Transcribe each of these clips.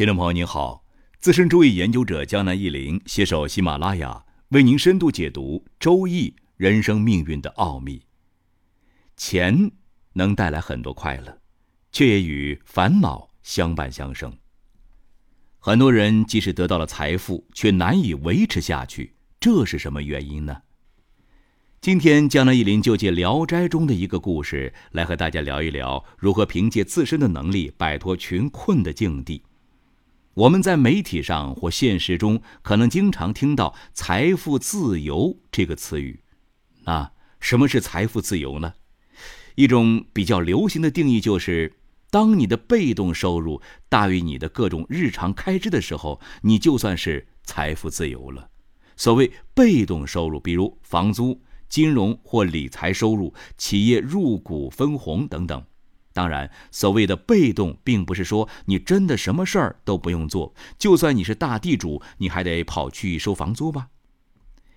听众朋友您好，资深周易研究者江南一林携手喜马拉雅，为您深度解读《周易》人生命运的奥秘。钱能带来很多快乐，却也与烦恼相伴相生。很多人即使得到了财富，却难以维持下去，这是什么原因呢？今天，江南一林就借《聊斋》中的一个故事，来和大家聊一聊如何凭借自身的能力摆脱穷困的境地。我们在媒体上或现实中可能经常听到“财富自由”这个词语。那什么是财富自由呢？一种比较流行的定义就是：当你的被动收入大于你的各种日常开支的时候，你就算是财富自由了。所谓被动收入，比如房租、金融或理财收入、企业入股分红等等。当然，所谓的被动，并不是说你真的什么事儿都不用做，就算你是大地主，你还得跑去收房租吧？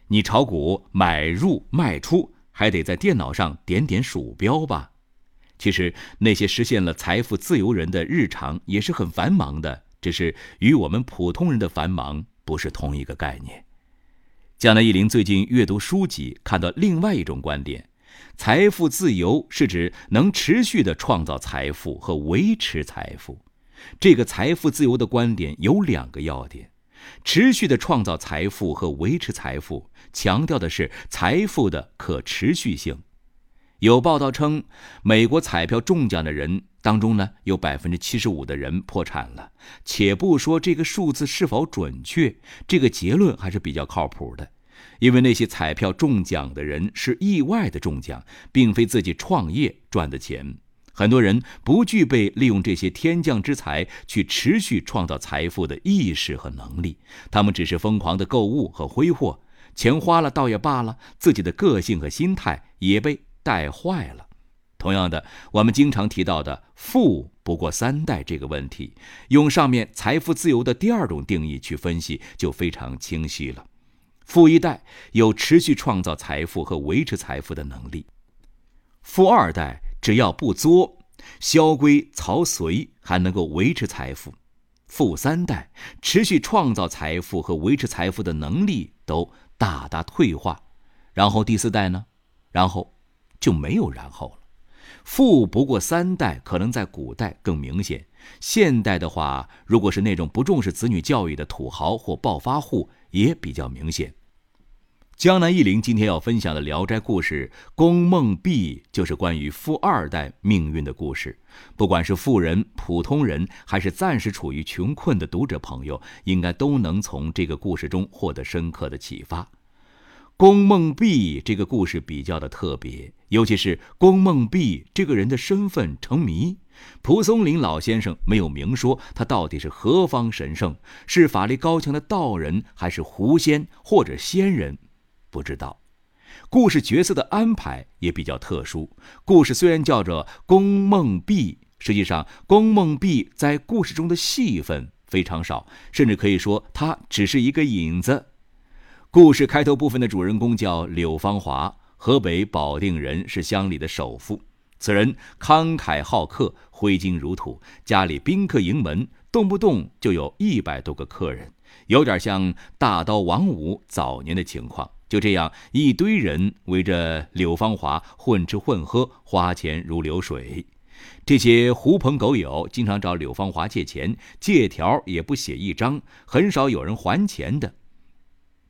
你炒股买入卖出，还得在电脑上点点鼠标吧？其实那些实现了财富自由人的日常也是很繁忙的，只是与我们普通人的繁忙不是同一个概念。江南一林最近阅读书籍，看到另外一种观点。财富自由是指能持续的创造财富和维持财富。这个财富自由的观点有两个要点：持续的创造财富和维持财富，强调的是财富的可持续性。有报道称，美国彩票中奖的人当中呢，有百分之七十五的人破产了。且不说这个数字是否准确，这个结论还是比较靠谱的。因为那些彩票中奖的人是意外的中奖，并非自己创业赚的钱。很多人不具备利用这些天降之财去持续创造财富的意识和能力，他们只是疯狂的购物和挥霍，钱花了倒也罢了，自己的个性和心态也被带坏了。同样的，我们经常提到的“富不过三代”这个问题，用上面财富自由的第二种定义去分析，就非常清晰了。富一代有持续创造财富和维持财富的能力，富二代只要不作，萧规曹随，还能够维持财富；富三代持续创造财富和维持财富的能力都大大退化，然后第四代呢？然后就没有然后了。富不过三代，可能在古代更明显。现代的话，如果是那种不重视子女教育的土豪或暴发户，也比较明显。江南忆林今天要分享的《聊斋故事》《宫梦碧》，就是关于富二代命运的故事。不管是富人、普通人，还是暂时处于穷困的读者朋友，应该都能从这个故事中获得深刻的启发。宫梦碧这个故事比较的特别，尤其是宫梦碧这个人的身份成谜。蒲松龄老先生没有明说他到底是何方神圣，是法力高强的道人，还是狐仙或者仙人，不知道。故事角色的安排也比较特殊。故事虽然叫做宫梦碧，实际上宫梦碧在故事中的戏份非常少，甚至可以说他只是一个引子。故事开头部分的主人公叫柳芳华，河北保定人，是乡里的首富。此人慷慨好客，挥金如土，家里宾客盈门，动不动就有一百多个客人，有点像大刀王五早年的情况。就这样，一堆人围着柳芳华混吃混喝，花钱如流水。这些狐朋狗友经常找柳芳华借钱，借条也不写一张，很少有人还钱的。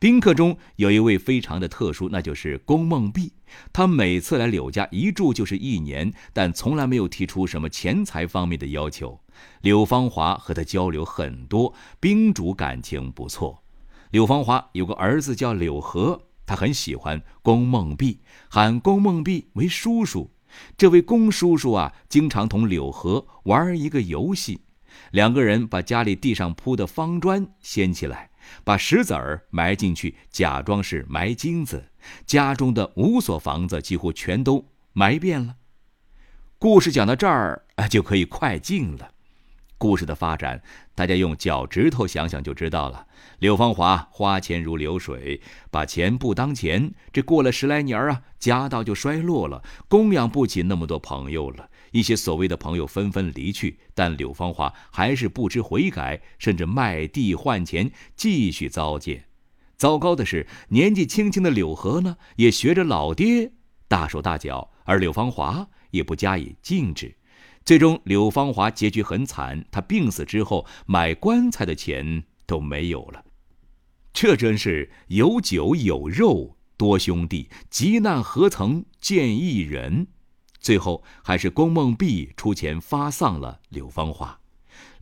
宾客中有一位非常的特殊，那就是龚梦碧。他每次来柳家一住就是一年，但从来没有提出什么钱财方面的要求。柳芳华和他交流很多，宾主感情不错。柳芳华有个儿子叫柳和，他很喜欢龚梦碧，喊龚梦碧为叔叔。这位龚叔叔啊，经常同柳和玩一个游戏，两个人把家里地上铺的方砖掀起来。把石子儿埋进去，假装是埋金子，家中的五所房子几乎全都埋遍了。故事讲到这儿啊，就可以快进了。故事的发展，大家用脚趾头想想就知道了。柳芳华花钱如流水，把钱不当钱。这过了十来年啊，家道就衰落了，供养不起那么多朋友了。一些所谓的朋友纷纷离去，但柳芳华还是不知悔改，甚至卖地换钱，继续糟践。糟糕的是，年纪轻轻的柳河呢，也学着老爹大手大脚，而柳芳华也不加以禁止。最终，柳芳华结局很惨，他病死之后，买棺材的钱都没有了。这真是有酒有肉多兄弟，急难何曾见一人。最后，还是龚梦碧出钱发丧了柳芳华。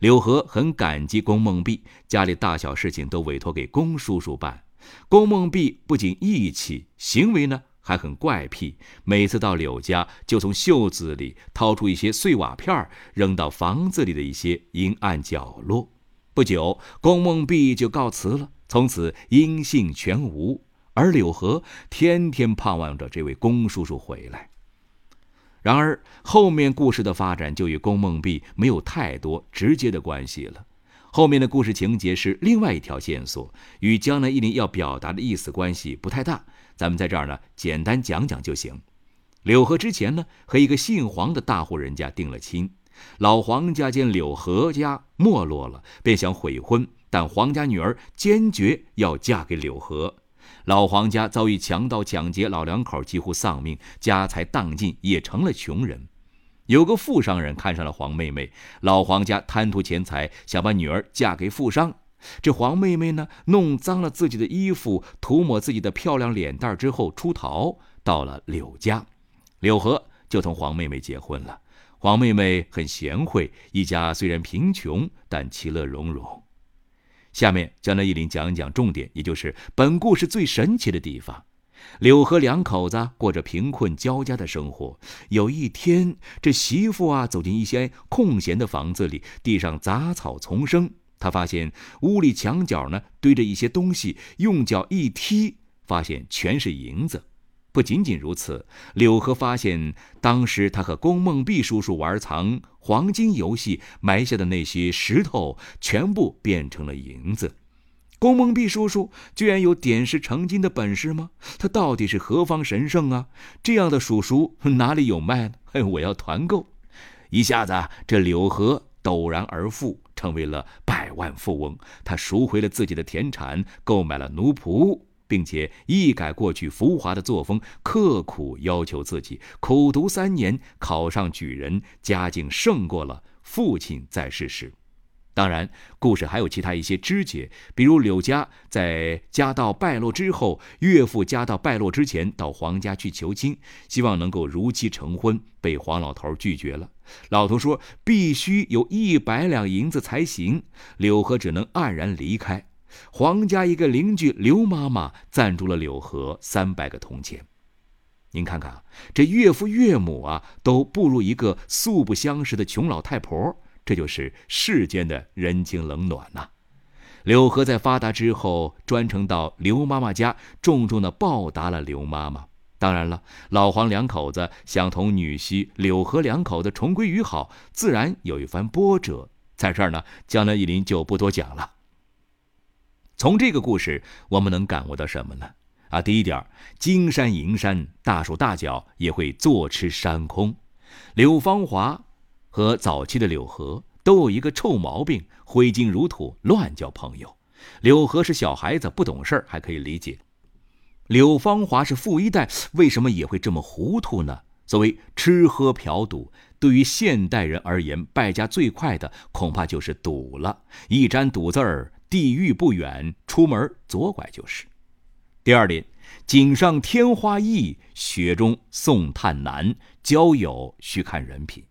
柳河很感激龚梦碧，家里大小事情都委托给龚叔叔办。龚梦碧不仅义气，行为呢还很怪癖。每次到柳家，就从袖子里掏出一些碎瓦片，扔到房子里的一些阴暗角落。不久，龚梦碧就告辞了，从此音信全无。而柳河天天盼望着这位龚叔叔回来。然而，后面故事的发展就与宫梦碧没有太多直接的关系了。后面的故事情节是另外一条线索，与江南一林要表达的意思关系不太大。咱们在这儿呢，简单讲讲就行。柳河之前呢，和一个姓黄的大户人家定了亲。老黄家见柳河家没落了，便想悔婚，但黄家女儿坚决要嫁给柳河。老黄家遭遇强盗抢劫，老两口几乎丧命，家财荡尽，也成了穷人。有个富商人看上了黄妹妹，老黄家贪图钱财，想把女儿嫁给富商。这黄妹妹呢，弄脏了自己的衣服，涂抹自己的漂亮脸蛋之后出逃，到了柳家，柳河就同黄妹妹结婚了。黄妹妹很贤惠，一家虽然贫穷，但其乐融融。下面江南一林讲一讲重点，也就是本故事最神奇的地方。柳河两口子过着贫困交加的生活。有一天，这媳妇啊走进一间空闲的房子里，地上杂草丛生。她发现屋里墙角呢堆着一些东西，用脚一踢，发现全是银子。不仅仅如此，柳河发现当时他和宫梦碧叔叔玩藏黄金游戏埋下的那些石头，全部变成了银子。宫梦碧叔叔居然有点石成金的本事吗？他到底是何方神圣啊？这样的叔叔哪里有卖呢？嘿，我要团购！一下子，这柳河陡然而富，成为了百万富翁。他赎回了自己的田产，购买了奴仆，并且一改过去浮华的作风，刻苦要求自己，苦读三年，考上举人，家境胜过了父亲在世时。当然，故事还有其他一些枝节，比如柳家在家道败落之后，岳父家道败落之前到黄家去求亲，希望能够如期成婚，被黄老头拒绝了。老头说必须有一百两银子才行，柳河只能黯然离开。黄家一个邻居刘妈妈赞助了柳河三百个铜钱。您看看，这岳父岳母啊，都不如一个素不相识的穷老太婆。这就是世间的人情冷暖呐。柳河在发达之后，专程到刘妈妈家，重重的报答了刘妈妈。当然了，老黄两口子想同女婿柳河两口子重归于好，自然有一番波折。在这儿呢，江南一林就不多讲了。从这个故事，我们能感悟到什么呢？啊，第一点，金山银山，大手大脚也会坐吃山空。柳芳华。和早期的柳河都有一个臭毛病，挥金如土，乱交朋友。柳河是小孩子，不懂事儿，还可以理解。柳芳华是富一代，为什么也会这么糊涂呢？所谓吃喝嫖赌，对于现代人而言，败家最快的恐怕就是赌了。一沾赌字儿，地狱不远，出门左拐就是。第二点，锦上添花易，雪中送炭难，交友需看人品。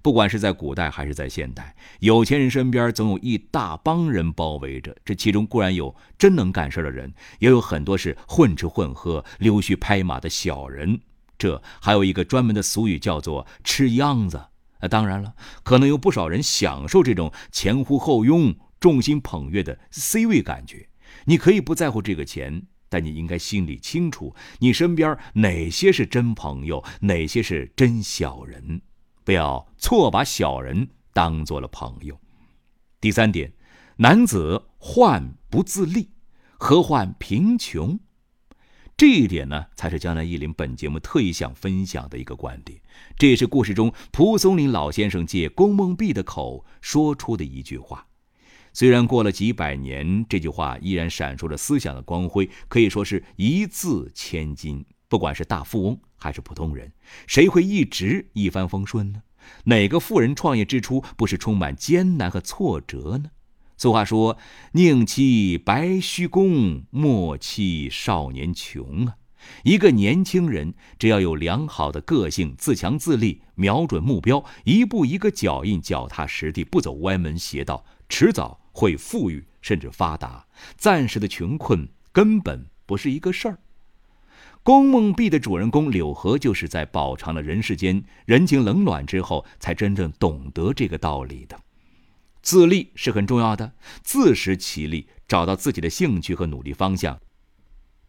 不管是在古代还是在现代，有钱人身边总有一大帮人包围着。这其中固然有真能干事的人，也有很多是混吃混喝、溜须拍马的小人。这还有一个专门的俗语，叫做“吃秧子”。啊，当然了，可能有不少人享受这种前呼后拥、众星捧月的 C 位感觉。你可以不在乎这个钱，但你应该心里清楚，你身边哪些是真朋友，哪些是真小人。不要错把小人当做了朋友。第三点，男子患不自立，何患贫穷？这一点呢，才是江南忆林本节目特意想分享的一个观点。这也是故事中蒲松龄老先生借龚梦碧的口说出的一句话。虽然过了几百年，这句话依然闪烁着思想的光辉，可以说是一字千金。不管是大富翁还是普通人，谁会一直一帆风顺呢？哪个富人创业之初不是充满艰难和挫折呢？俗话说：“宁欺白须公，莫欺少年穷。”啊，一个年轻人只要有良好的个性，自强自立，瞄准目标，一步一个脚印，脚踏实地，不走歪门邪道，迟早会富裕甚至发达。暂时的穷困根本不是一个事儿。宫梦碧的主人公柳河，就是在饱尝了人世间人情冷暖之后，才真正懂得这个道理的。自立是很重要的，自食其力，找到自己的兴趣和努力方向，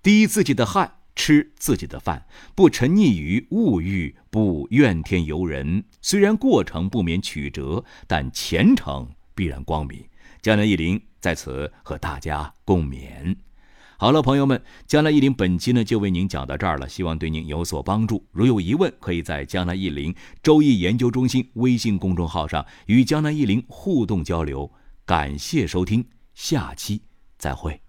滴自己的汗，吃自己的饭，不沉溺于物欲，不怨天尤人。虽然过程不免曲折，但前程必然光明。江南一林在此和大家共勉。好了，朋友们，江南一林本期呢就为您讲到这儿了，希望对您有所帮助。如有疑问，可以在江南一林周易研究中心微信公众号上与江南一林互动交流。感谢收听，下期再会。